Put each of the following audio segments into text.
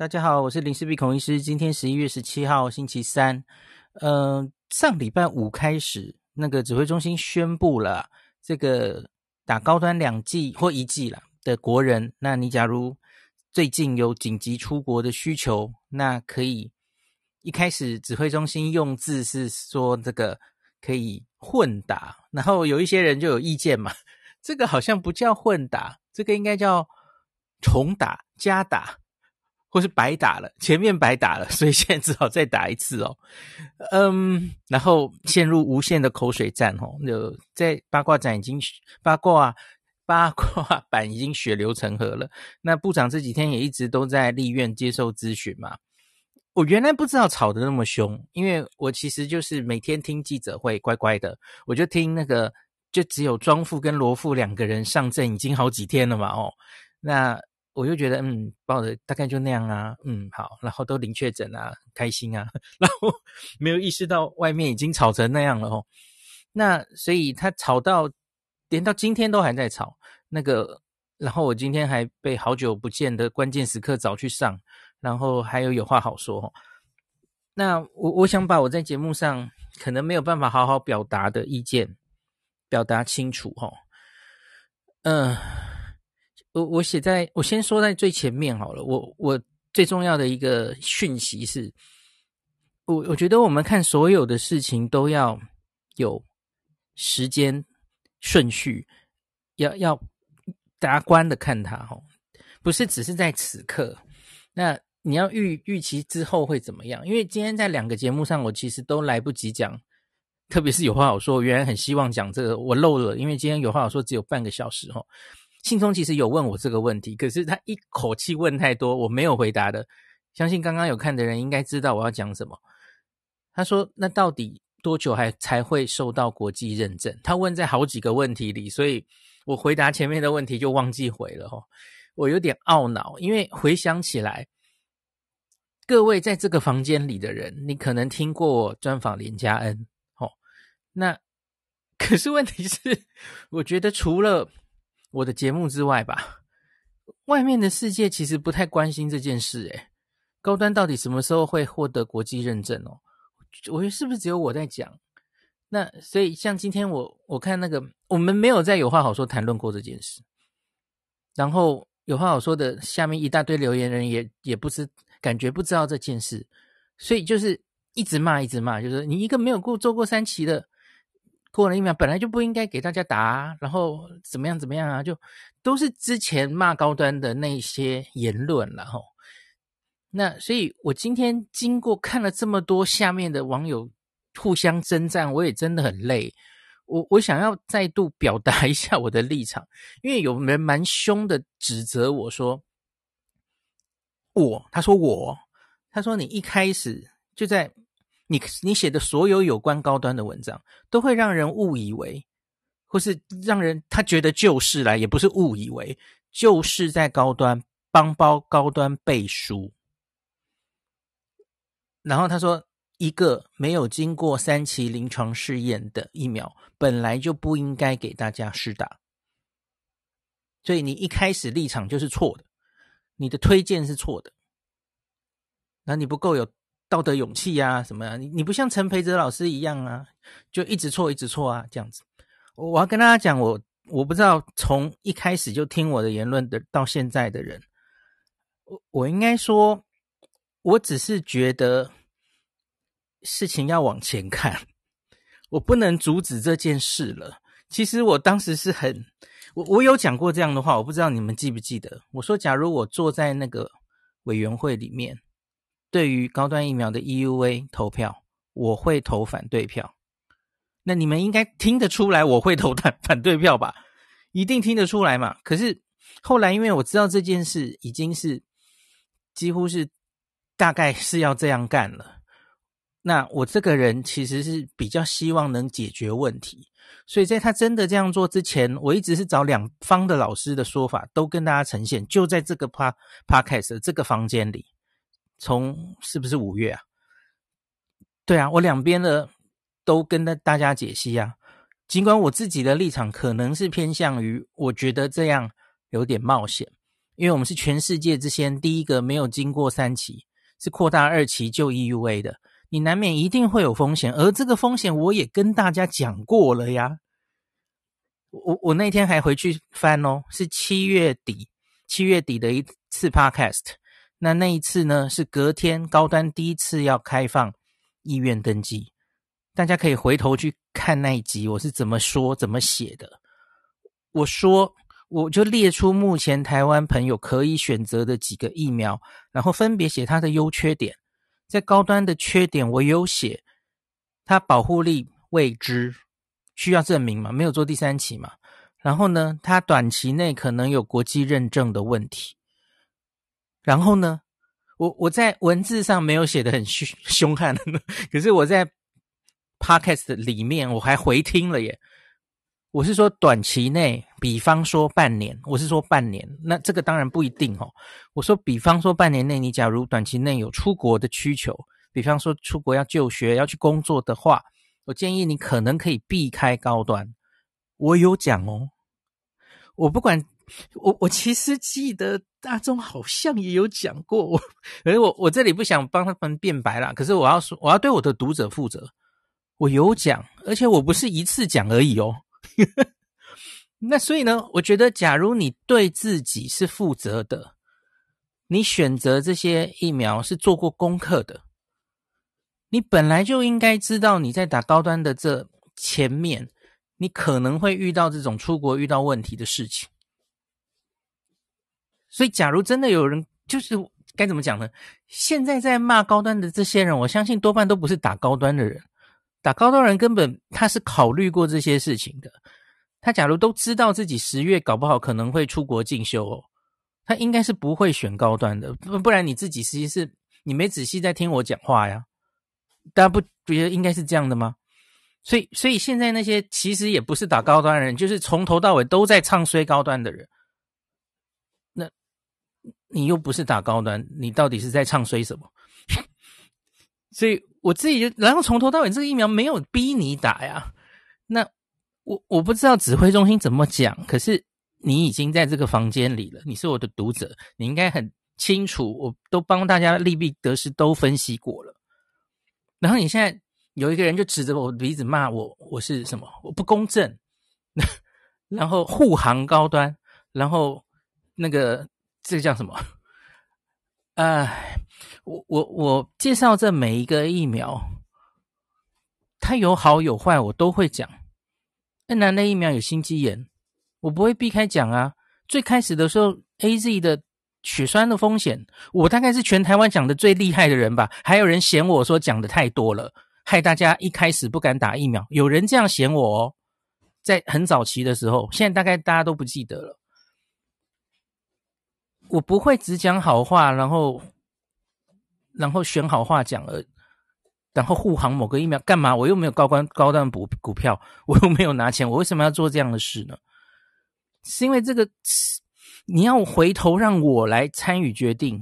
大家好，我是林氏鼻孔医师。今天十一月十七号，星期三。嗯、呃，上礼拜五开始，那个指挥中心宣布了，这个打高端两剂或一剂了的国人，那你假如最近有紧急出国的需求，那可以一开始指挥中心用字是说这个可以混打，然后有一些人就有意见嘛，这个好像不叫混打，这个应该叫重打、加打，或是白打了，前面白打了，所以现在只好再打一次哦。嗯，然后陷入无限的口水战哦，就在八卦展已经八卦八卦 版已经血流成河了。那部长这几天也一直都在立院接受咨询嘛。我原来不知道吵得那么凶，因为我其实就是每天听记者会，乖乖的，我就听那个，就只有庄副跟罗副两个人上阵，已经好几天了嘛，哦，那我就觉得，嗯，报的大概就那样啊，嗯，好，然后都零确诊啊，开心啊，然后没有意识到外面已经吵成那样了哦，那所以他吵到连到今天都还在吵，那个，然后我今天还被好久不见的关键时刻找去上。然后还有有话好说，那我我想把我在节目上可能没有办法好好表达的意见表达清楚哈。嗯，我我写在我先说在最前面好了。我我最重要的一个讯息是，我我觉得我们看所有的事情都要有时间顺序，要要达观的看它哈，不是只是在此刻那。你要预预期之后会怎么样？因为今天在两个节目上，我其实都来不及讲，特别是有话好说。我原来很希望讲这个，我漏了，因为今天有话好说只有半个小时哈。信中其实有问我这个问题，可是他一口气问太多，我没有回答的。相信刚刚有看的人应该知道我要讲什么。他说：“那到底多久还才会受到国际认证？”他问在好几个问题里，所以我回答前面的问题就忘记回了哈。我有点懊恼，因为回想起来。各位在这个房间里的人，你可能听过我专访林家恩，哦，那 可是问题是，我觉得除了我的节目之外吧，外面的世界其实不太关心这件事。诶，高端到底什么时候会获得国际认证哦？我觉得是不是只有我在讲？那所以像今天我我看那个，我们没有在有话好说谈论过这件事，然后有话好说的下面一大堆留言人也也不知。感觉不知道这件事，所以就是一直骂，一直骂，就是你一个没有过做过三期的，过了疫苗本来就不应该给大家打，然后怎么样怎么样啊，就都是之前骂高端的那些言论了吼。那所以我今天经过看了这么多下面的网友互相征战，我也真的很累。我我想要再度表达一下我的立场，因为有人蛮凶的指责我说。我他说我他说你一开始就在你你写的所有有关高端的文章，都会让人误以为，或是让人他觉得就是来，也不是误以为，就是在高端帮包高端背书。然后他说，一个没有经过三期临床试验的疫苗，本来就不应该给大家试打，所以你一开始立场就是错的。你的推荐是错的，那你不够有道德勇气呀？什么呀？你你不像陈培哲老师一样啊，就一直错一直错啊，这样子。我要跟大家讲，我我不知道从一开始就听我的言论的到现在的人，我我应该说，我只是觉得事情要往前看，我不能阻止这件事了。其实我当时是很。我我有讲过这样的话，我不知道你们记不记得。我说，假如我坐在那个委员会里面，对于高端疫苗的 EUA 投票，我会投反对票。那你们应该听得出来，我会投反 反对票吧？一定听得出来嘛。可是后来，因为我知道这件事已经是几乎是大概是要这样干了。那我这个人其实是比较希望能解决问题。所以在他真的这样做之前，我一直是找两方的老师的说法，都跟大家呈现。就在这个 pa podcast 这个房间里，从是不是五月啊？对啊，我两边的都跟大家解析啊。尽管我自己的立场可能是偏向于，我觉得这样有点冒险，因为我们是全世界之先第一个没有经过三期，是扩大二期就 EUA 的，你难免一定会有风险，而这个风险我也跟大家讲过了呀。我我那天还回去翻哦，是七月底，七月底的一次 Podcast，那那一次呢是隔天高端第一次要开放医院登记，大家可以回头去看那一集，我是怎么说怎么写的。我说我就列出目前台湾朋友可以选择的几个疫苗，然后分别写它的优缺点。在高端的缺点我有写，它保护力未知。需要证明嘛？没有做第三期嘛？然后呢，它短期内可能有国际认证的问题。然后呢，我我在文字上没有写得很凶 凶悍，可是我在 podcast 里面我还回听了耶。我是说短期内，比方说半年，我是说半年，那这个当然不一定哦。我说比方说半年内，你假如短期内有出国的需求，比方说出国要就学、要去工作的话。我建议你可能可以避开高端，我有讲哦。我不管，我我其实记得大中好像也有讲过，我而我我这里不想帮他们辩白啦。可是我要说，我要对我的读者负责，我有讲，而且我不是一次讲而已哦。那所以呢，我觉得假如你对自己是负责的，你选择这些疫苗是做过功课的。你本来就应该知道，你在打高端的这前面，你可能会遇到这种出国遇到问题的事情。所以，假如真的有人，就是该怎么讲呢？现在在骂高端的这些人，我相信多半都不是打高端的人。打高端人根本他是考虑过这些事情的。他假如都知道自己十月搞不好可能会出国进修哦，他应该是不会选高端的。不不然你自己实际是你没仔细在听我讲话呀。大家不觉得应该是这样的吗？所以，所以现在那些其实也不是打高端人，就是从头到尾都在唱衰高端的人。你又不是打高端，你到底是在唱衰什么？所以我自己就，然后从头到尾这个疫苗没有逼你打呀。那我我不知道指挥中心怎么讲，可是你已经在这个房间里了，你是我的读者，你应该很清楚，我都帮大家利弊得失都分析过了。然后你现在有一个人就指着我鼻子骂我，我是什么？我不公正，然后护航高端，然后那个这个叫什么？哎，我我我介绍这每一个疫苗，它有好有坏，我都会讲。那男的疫苗有心肌炎，我不会避开讲啊。最开始的时候，AZ 的。血栓的风险，我大概是全台湾讲的最厉害的人吧。还有人嫌我说讲的太多了，害大家一开始不敢打疫苗。有人这样嫌我哦，在很早期的时候，现在大概大家都不记得了。我不会只讲好话，然后然后选好话讲了，然后护航某个疫苗干嘛？我又没有高官高端补股票，我又没有拿钱，我为什么要做这样的事呢？是因为这个。你要回头让我来参与决定，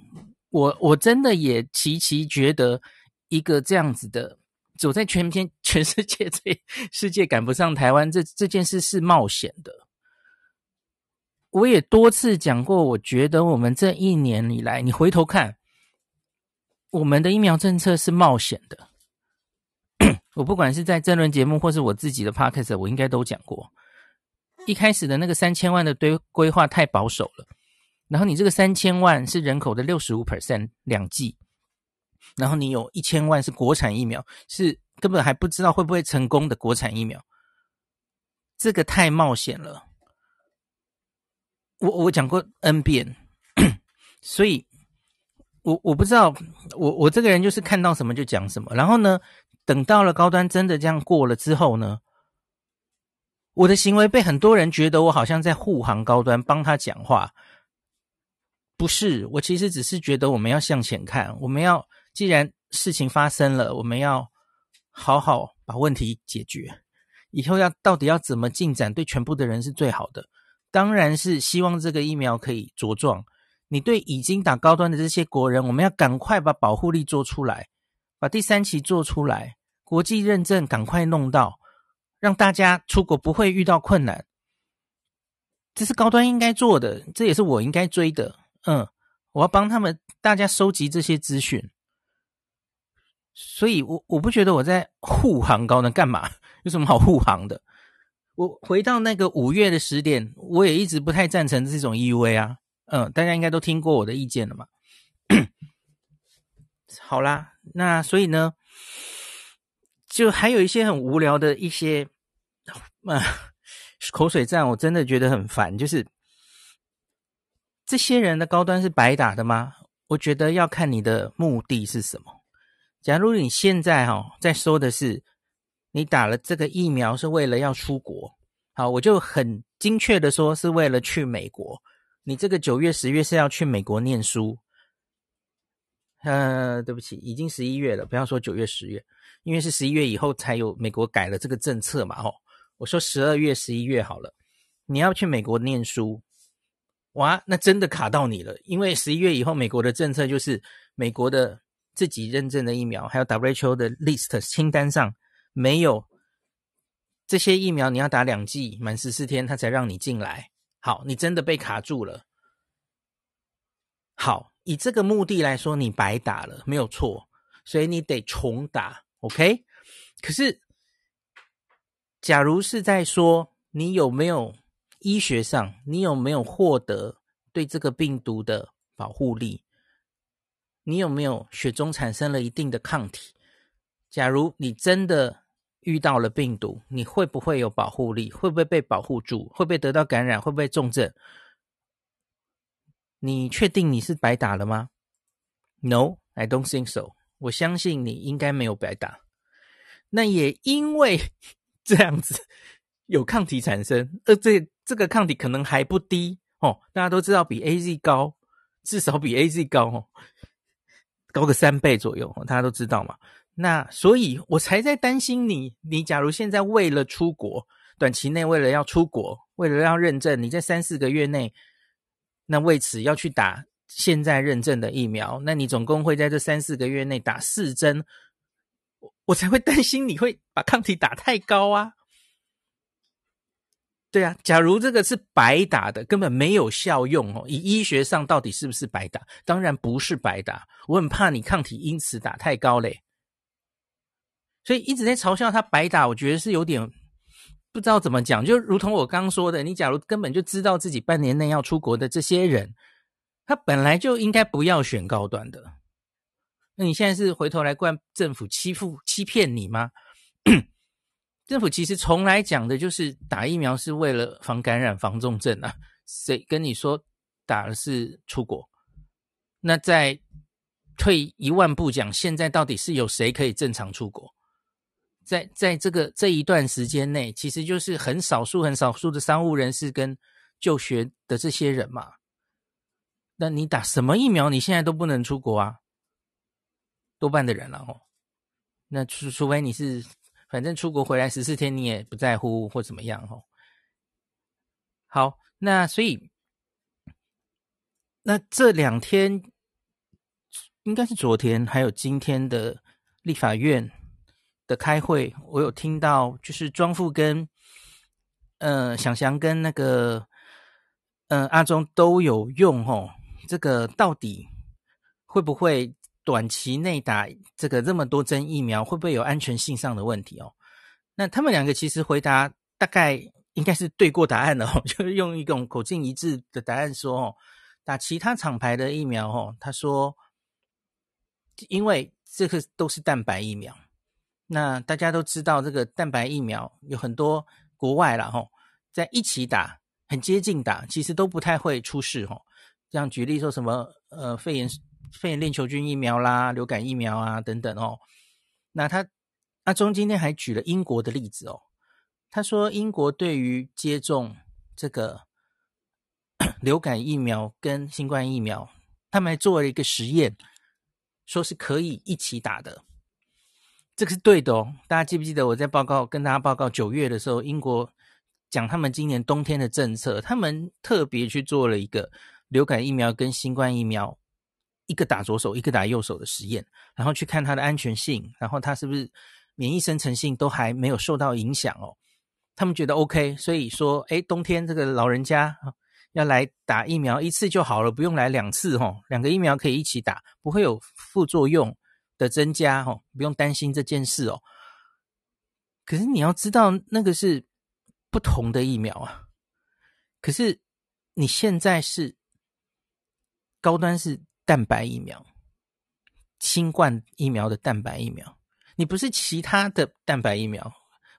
我我真的也奇奇觉得一个这样子的走在全天全世界最世界赶不上台湾这这件事是冒险的。我也多次讲过，我觉得我们这一年以来，你回头看我们的疫苗政策是冒险的。我不管是在政论节目或是我自己的 podcast，我应该都讲过。一开始的那个三千万的堆规划太保守了，然后你这个三千万是人口的六十五 percent 两剂，然后你有一千万是国产疫苗，是根本还不知道会不会成功的国产疫苗，这个太冒险了。我我讲过 N 遍，所以我我不知道，我我这个人就是看到什么就讲什么，然后呢，等到了高端真的这样过了之后呢，我的行为被很多人觉得我好像在护航高端，帮他讲话，不是，我其实只是觉得我们要向前看，我们要既然事情发生了，我们要好好把问题解决，以后要到底要怎么进展，对全部的人是最好的，当然是希望这个疫苗可以茁壮。你对已经打高端的这些国人，我们要赶快把保护力做出来，把第三期做出来，国际认证赶快弄到。让大家出国不会遇到困难，这是高端应该做的，这也是我应该追的。嗯，我要帮他们大家收集这些资讯，所以我我不觉得我在护航高端干嘛？有什么好护航的？我回到那个五月的时点，我也一直不太赞成这种 EUA 啊。嗯，大家应该都听过我的意见了嘛。好啦，那所以呢，就还有一些很无聊的一些啊口水战，我真的觉得很烦。就是这些人的高端是白打的吗？我觉得要看你的目的是什么。假如你现在哈、哦、在说的是你打了这个疫苗是为了要出国，好，我就很精确的说是为了去美国。你这个九月、十月是要去美国念书。呃，对不起，已经十一月了，不要说九月、十月，因为是十一月以后才有美国改了这个政策嘛。吼，我说十二月、十一月好了，你要去美国念书，哇，那真的卡到你了，因为十一月以后美国的政策就是美国的自己认证的疫苗，还有 WHO 的 list 清单上没有这些疫苗，你要打两剂，满十四天他才让你进来。好，你真的被卡住了。好。以这个目的来说，你白打了，没有错，所以你得重打，OK？可是，假如是在说你有没有医学上，你有没有获得对这个病毒的保护力？你有没有血中产生了一定的抗体？假如你真的遇到了病毒，你会不会有保护力？会不会被保护住？会不会得到感染？会不会重症？你确定你是白打了吗？No, I don't think so。我相信你应该没有白打。那也因为 这样子有抗体产生，而这这个抗体可能还不低哦。大家都知道比 AZ 高，至少比 AZ 高哦，高个三倍左右。大家都知道嘛。那所以我才在担心你。你假如现在为了出国，短期内为了要出国，为了要认证，你在三四个月内。那为此要去打现在认证的疫苗，那你总共会在这三四个月内打四针，我我才会担心你会把抗体打太高啊。对啊，假如这个是白打的，根本没有效用哦。以医学上到底是不是白打？当然不是白打，我很怕你抗体因此打太高嘞。所以一直在嘲笑他白打，我觉得是有点。不知道怎么讲，就如同我刚说的，你假如根本就知道自己半年内要出国的这些人，他本来就应该不要选高端的。那你现在是回头来怪政府欺负、欺骗你吗？政府其实从来讲的就是打疫苗是为了防感染、防重症啊。谁跟你说打的是出国？那再退一万步讲，现在到底是有谁可以正常出国？在在这个这一段时间内，其实就是很少数、很少数的商务人士跟就学的这些人嘛。那你打什么疫苗？你现在都不能出国啊，多半的人了哦。那除除非你是，反正出国回来十四天你也不在乎或怎么样哦。好，那所以那这两天应该是昨天还有今天的立法院。的开会，我有听到，就是庄副跟，呃，祥祥跟那个，呃，阿中都有用哦。这个到底会不会短期内打这个这么多针疫苗，会不会有安全性上的问题哦？那他们两个其实回答大概应该是对过答案的哦，就是用一种口径一致的答案说哦，打其他厂牌的疫苗哦，他说，因为这个都是蛋白疫苗。那大家都知道，这个蛋白疫苗有很多国外了吼，在一起打，很接近打，其实都不太会出事吼。这样举例说什么呃肺炎肺炎链球菌疫苗啦、流感疫苗啊等等哦。那他阿中今天还举了英国的例子哦，他说英国对于接种这个 流感疫苗跟新冠疫苗，他们还做了一个实验，说是可以一起打的。这个是对的哦，大家记不记得我在报告跟大家报告九月的时候，英国讲他们今年冬天的政策，他们特别去做了一个流感疫苗跟新冠疫苗，一个打左手，一个打右手的实验，然后去看它的安全性，然后它是不是免疫生成性都还没有受到影响哦。他们觉得 OK，所以说，哎，冬天这个老人家要来打疫苗一次就好了，不用来两次吼，两个疫苗可以一起打，不会有副作用的增加哦，不用担心这件事哦。可是你要知道，那个是不同的疫苗啊。可是你现在是高端是蛋白疫苗，新冠疫苗的蛋白疫苗，你不是其他的蛋白疫苗，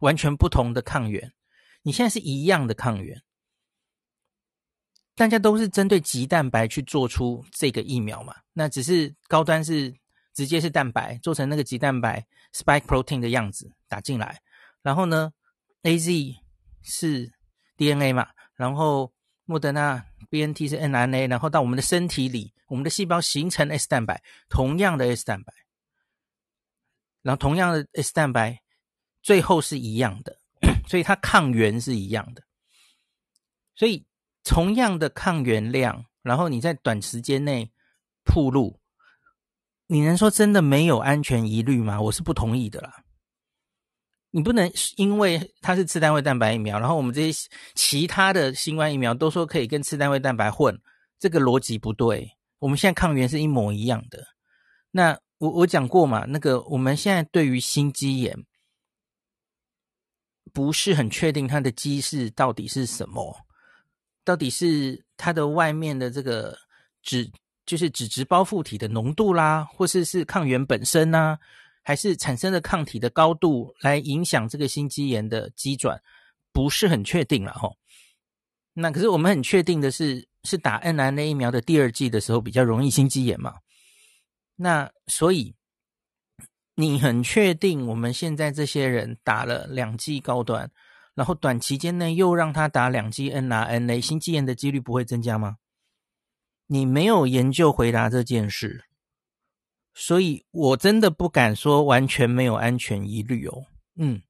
完全不同的抗原。你现在是一样的抗原，大家都是针对棘蛋白去做出这个疫苗嘛？那只是高端是直接是蛋白做成那个棘蛋白 spike protein 的样子打进来。然后呢，AZ 是 DNA 嘛，然后莫德纳 BNT 是 mRNA，然后到我们的身体里，我们的细胞形成 S 蛋白，同样的 S 蛋白，然后同样的 S 蛋白，最后是一样的，所以它抗原是一样的，所以同样的抗原量，然后你在短时间内暴露，你能说真的没有安全疑虑吗？我是不同意的啦。你不能因为它是次单位蛋白疫苗，然后我们这些其他的新冠疫苗都说可以跟次单位蛋白混，这个逻辑不对。我们现在抗原是一模一样的。那我我讲过嘛，那个我们现在对于心肌炎不是很确定它的机制到底是什么，到底是它的外面的这个脂就是脂质包覆体的浓度啦，或是是抗原本身啊。还是产生的抗体的高度来影响这个心肌炎的机转，不是很确定了吼。那可是我们很确定的是，是打 n r n a 疫苗的第二剂的时候比较容易心肌炎嘛。那所以你很确定我们现在这些人打了两剂高端，然后短期间内又让他打两剂 n r n a 心肌炎的几率不会增加吗？你没有研究回答这件事。所以我真的不敢说完全没有安全疑虑哦。嗯，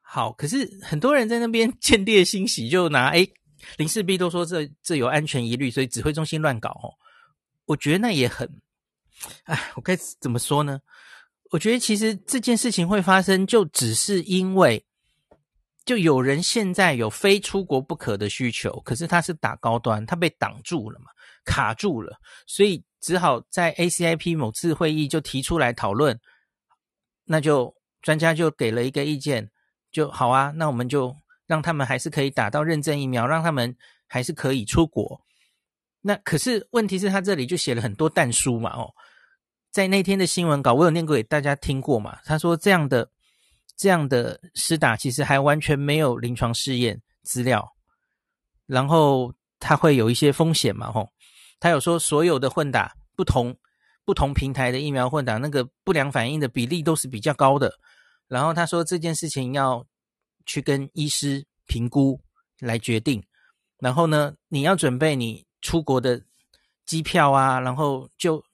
好，可是很多人在那边见猎心喜，就拿诶林氏璧都说这这有安全疑虑，所以指挥中心乱搞哦。我觉得那也很，哎，我该怎么说呢？我觉得其实这件事情会发生，就只是因为就有人现在有非出国不可的需求，可是他是打高端，他被挡住了嘛，卡住了，所以。只好在 ACIP 某次会议就提出来讨论，那就专家就给了一个意见，就好啊，那我们就让他们还是可以打到认证疫苗，让他们还是可以出国。那可是问题是他这里就写了很多但书嘛，哦，在那天的新闻稿我有念过给大家听过嘛，他说这样的这样的施打其实还完全没有临床试验资料，然后它会有一些风险嘛，吼。他有说，所有的混打不同不同平台的疫苗混打，那个不良反应的比例都是比较高的。然后他说这件事情要去跟医师评估来决定。然后呢，你要准备你出国的机票啊，然后就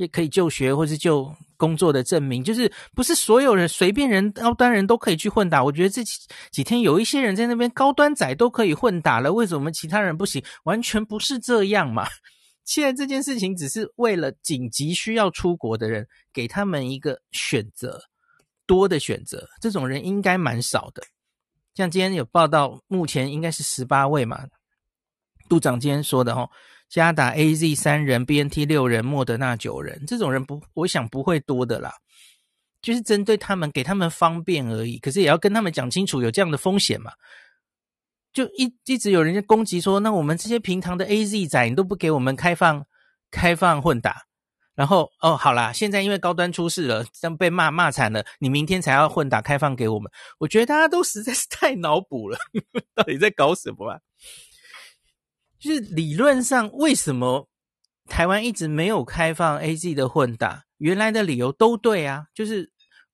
也可以就学或是就工作的证明，就是不是所有人随便人高端人都可以去混打。我觉得这几几天有一些人在那边高端仔都可以混打了，为什么其他人不行？完全不是这样嘛！现在这件事情只是为了紧急需要出国的人，给他们一个选择，多的选择。这种人应该蛮少的。像今天有报道，目前应该是十八位嘛。杜长今天说的哦。加打 AZ 三人，BNT 六人，莫德纳九人，这种人不，我想不会多的啦，就是针对他们，给他们方便而已。可是也要跟他们讲清楚，有这样的风险嘛？就一一直有人家攻击说，那我们这些平常的 AZ 仔，你都不给我们开放开放混打，然后哦，好啦，现在因为高端出事了，这样被骂骂惨了，你明天才要混打开放给我们，我觉得大家都实在是太脑补了，到底在搞什么啊？就是理论上，为什么台湾一直没有开放 AZ 的混打？原来的理由都对啊，就是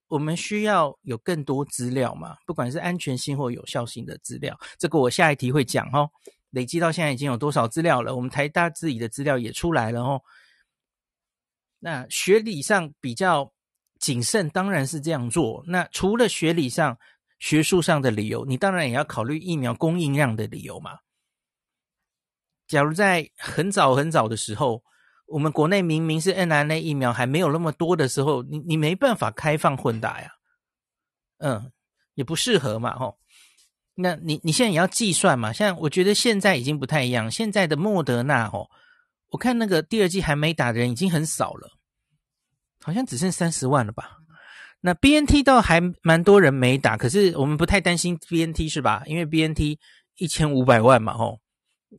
我们需要有更多资料嘛，不管是安全性或有效性的资料。这个我下一题会讲哦。累积到现在已经有多少资料了？我们台大自己的资料也出来了哦。那学理上比较谨慎，当然是这样做。那除了学理上、学术上的理由，你当然也要考虑疫苗供应量的理由嘛。假如在很早很早的时候，我们国内明明是 n r n a 疫苗还没有那么多的时候，你你没办法开放混打呀，嗯，也不适合嘛，吼。那你你现在也要计算嘛？像我觉得现在已经不太一样，现在的莫德纳哦，我看那个第二剂还没打的人已经很少了，好像只剩三十万了吧？那 BNT 倒还蛮多人没打，可是我们不太担心 BNT 是吧？因为 BNT 一千五百万嘛，哦，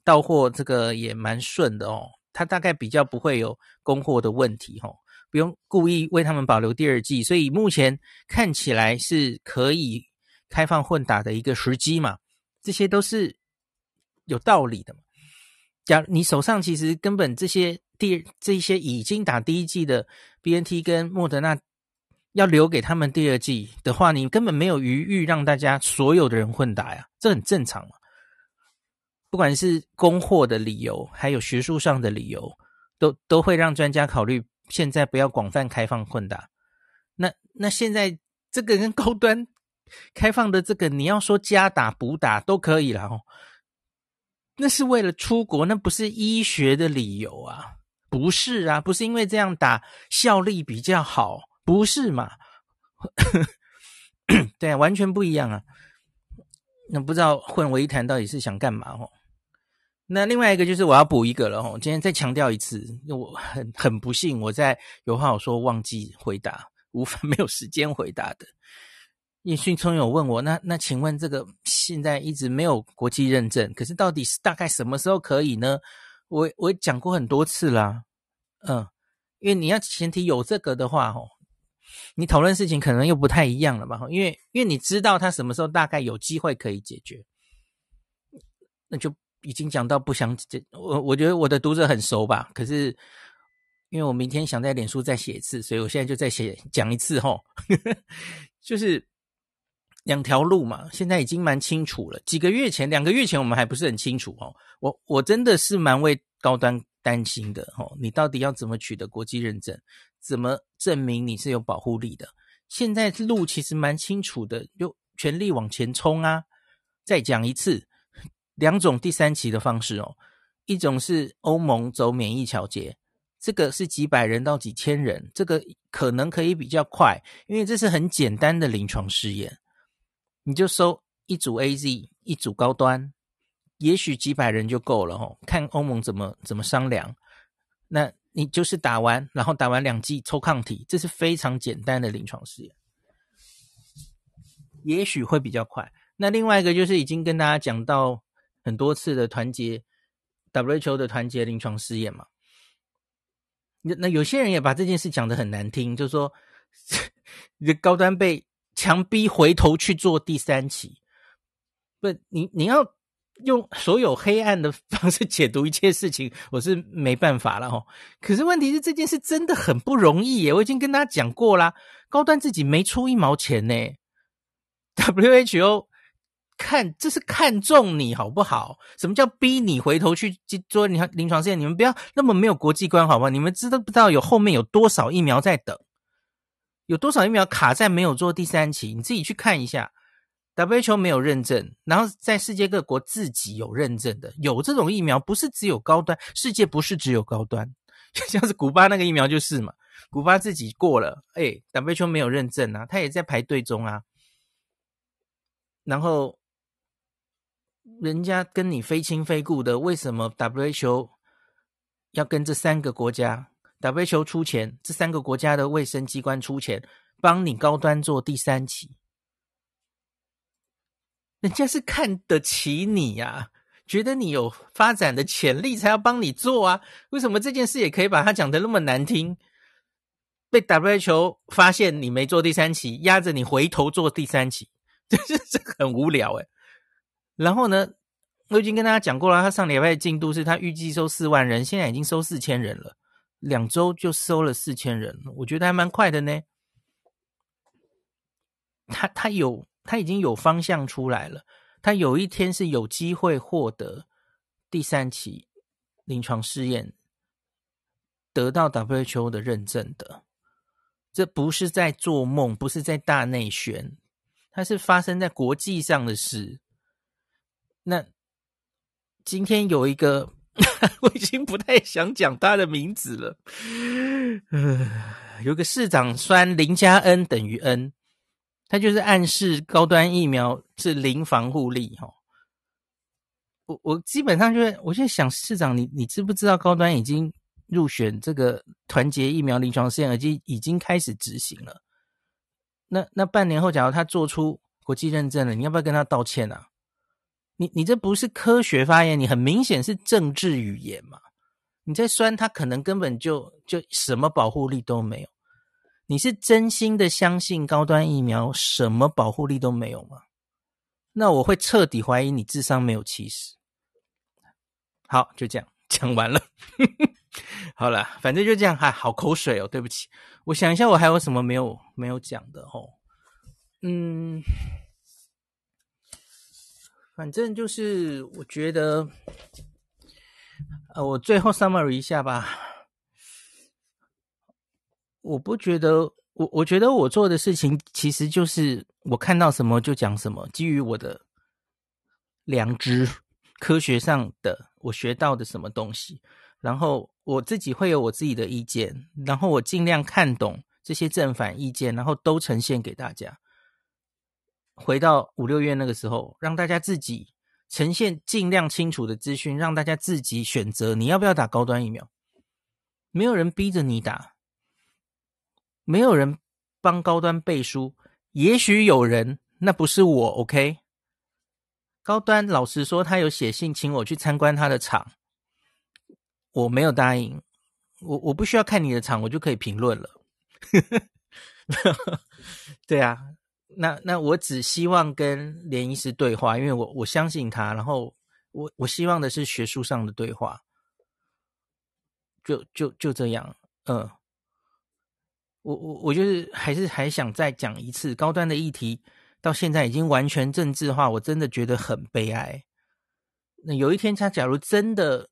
到货这个也蛮顺的哦，它大概比较不会有供货的问题哦，不用故意为他们保留第二季，所以目前看起来是可以。开放混打的一个时机嘛，这些都是有道理的嘛。假如你手上其实根本这些第这些已经打第一季的 BNT 跟莫德纳要留给他们第二季的话，你根本没有余裕让大家所有的人混打呀，这很正常嘛。不管是供货的理由，还有学术上的理由，都都会让专家考虑现在不要广泛开放混打。那那现在这个跟高端。开放的这个，你要说加打补打都可以了哦。那是为了出国，那不是医学的理由啊，不是啊，不是因为这样打效力比较好，不是嘛？对啊，完全不一样啊。那不知道混为一谈到底是想干嘛哦？那另外一个就是我要补一个了哦。今天再强调一次，我很很不幸，我在有话好说忘记回答，无法 没有时间回答的。叶迅聪有问我，那那请问这个现在一直没有国际认证，可是到底是大概什么时候可以呢？我我讲过很多次啦，嗯，因为你要前提有这个的话，哦，你讨论事情可能又不太一样了嘛，因为因为你知道他什么时候大概有机会可以解决，那就已经讲到不想解，我我觉得我的读者很熟吧，可是因为我明天想在脸书再写一次，所以我现在就再写讲一次吼，就是。两条路嘛，现在已经蛮清楚了。几个月前，两个月前我们还不是很清楚哦。我我真的是蛮为高端担心的哦。你到底要怎么取得国际认证？怎么证明你是有保护力的？现在路其实蛮清楚的，就全力往前冲啊！再讲一次，两种第三期的方式哦，一种是欧盟走免疫桥接，这个是几百人到几千人，这个可能可以比较快，因为这是很简单的临床试验。你就收一组 AZ，一组高端，也许几百人就够了哦。看欧盟怎么怎么商量。那你就是打完，然后打完两剂抽抗体，这是非常简单的临床试验，也许会比较快。那另外一个就是已经跟大家讲到很多次的团结 WHO 的团结临床试验嘛。那那有些人也把这件事讲得很难听，就说 你的高端被。强逼回头去做第三期，不，你你要用所有黑暗的方式解读一切事情，我是没办法了哦。可是问题是这件事真的很不容易耶，我已经跟大家讲过啦，高端自己没出一毛钱呢，WHO 看这是看中你好不好？什么叫逼你回头去去做你看临床试验？你们不要那么没有国际观好不好？你们知道不知道有后面有多少疫苗在等？有多少疫苗卡在没有做第三期？你自己去看一下，WHO 没有认证，然后在世界各国自己有认证的，有这种疫苗，不是只有高端，世界不是只有高端，就像是古巴那个疫苗就是嘛，古巴自己过了，哎，WHO 没有认证啊，他也在排队中啊，然后人家跟你非亲非故的，为什么 WHO 要跟这三个国家？WHO 出钱，这三个国家的卫生机关出钱，帮你高端做第三期，人家是看得起你呀、觉得你有发展的潜力，才要帮你做啊。为什么这件事也可以把它讲的那么难听？被 WHO 发现你没做第三期，压着你回头做第三期，这是这很无聊诶。然后呢，我已经跟大家讲过了，他上礼拜进度是他预计收四万人，现在已经收四千人了。两周就收了四千人，我觉得还蛮快的呢。他他有他已经有方向出来了，他有一天是有机会获得第三期临床试验，得到 WHO 的认证的。这不是在做梦，不是在大内宣，它是发生在国际上的事。那今天有一个。我已经不太想讲他的名字了。呃，有个市长酸林加 N 等于 N，他就是暗示高端疫苗是零防护力哈。我我基本上就是，我在想市长，你你知不知道高端已经入选这个团结疫苗临床试验，而且已经开始执行了。那那半年后，假如他做出国际认证了，你要不要跟他道歉啊？你你这不是科学发言，你很明显是政治语言嘛？你在酸他，可能根本就就什么保护力都没有。你是真心的相信高端疫苗什么保护力都没有吗？那我会彻底怀疑你智商没有七十。好，就这样讲完了。好了，反正就这样。哈，好口水哦，对不起。我想一下，我还有什么没有没有讲的哦？嗯，反正就是我觉得，呃，我最后 summary 一下吧。我不觉得，我我觉得我做的事情其实就是我看到什么就讲什么，基于我的良知、科学上的我学到的什么东西，然后我自己会有我自己的意见，然后我尽量看懂这些正反意见，然后都呈现给大家。回到五六月那个时候，让大家自己呈现尽量清楚的资讯，让大家自己选择你要不要打高端疫苗，没有人逼着你打。没有人帮高端背书，也许有人，那不是我，OK？高端老实说，他有写信请我去参观他的厂，我没有答应，我我不需要看你的厂，我就可以评论了。对啊，那那我只希望跟连医师对话，因为我我相信他，然后我我希望的是学术上的对话，就就就这样，嗯。我我我就是还是还想再讲一次，高端的议题到现在已经完全政治化，我真的觉得很悲哀。那有一天他假如真的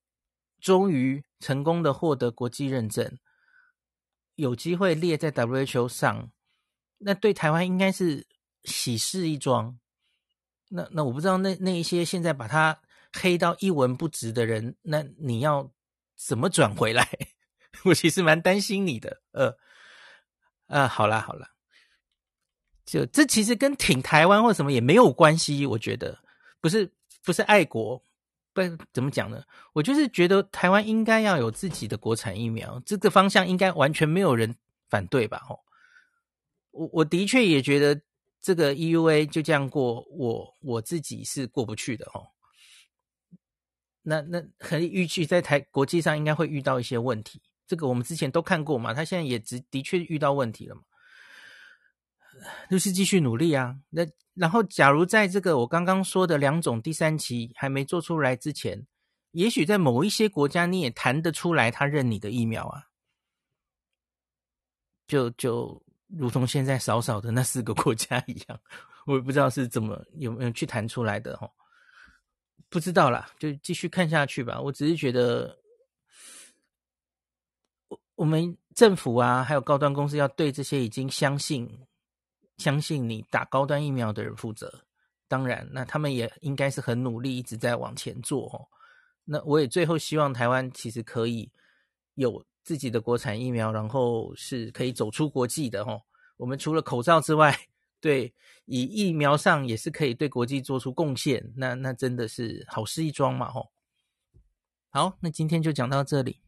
终于成功的获得国际认证，有机会列在 WHO 上，那对台湾应该是喜事一桩。那那我不知道那那一些现在把他黑到一文不值的人，那你要怎么转回来？我其实蛮担心你的，呃。啊，好啦好啦，就这其实跟挺台湾或什么也没有关系，我觉得不是不是爱国，不怎么讲呢？我就是觉得台湾应该要有自己的国产疫苗，这个方向应该完全没有人反对吧？哦，我我的确也觉得这个 EUA 就这样过，我我自己是过不去的哦。那那很预计在台国际上应该会遇到一些问题。这个我们之前都看过嘛，他现在也的的确遇到问题了嘛，就是继续努力啊。那然后，假如在这个我刚刚说的两种第三期还没做出来之前，也许在某一些国家你也谈得出来，他认你的疫苗啊，就就如同现在少少的那四个国家一样，我也不知道是怎么有没有去谈出来的哦，不知道啦，就继续看下去吧。我只是觉得。我我们政府啊，还有高端公司要对这些已经相信、相信你打高端疫苗的人负责。当然，那他们也应该是很努力，一直在往前做哦。那我也最后希望台湾其实可以有自己的国产疫苗，然后是可以走出国际的哦。我们除了口罩之外，对，以疫苗上也是可以对国际做出贡献。那那真的是好事一桩嘛吼。好，那今天就讲到这里。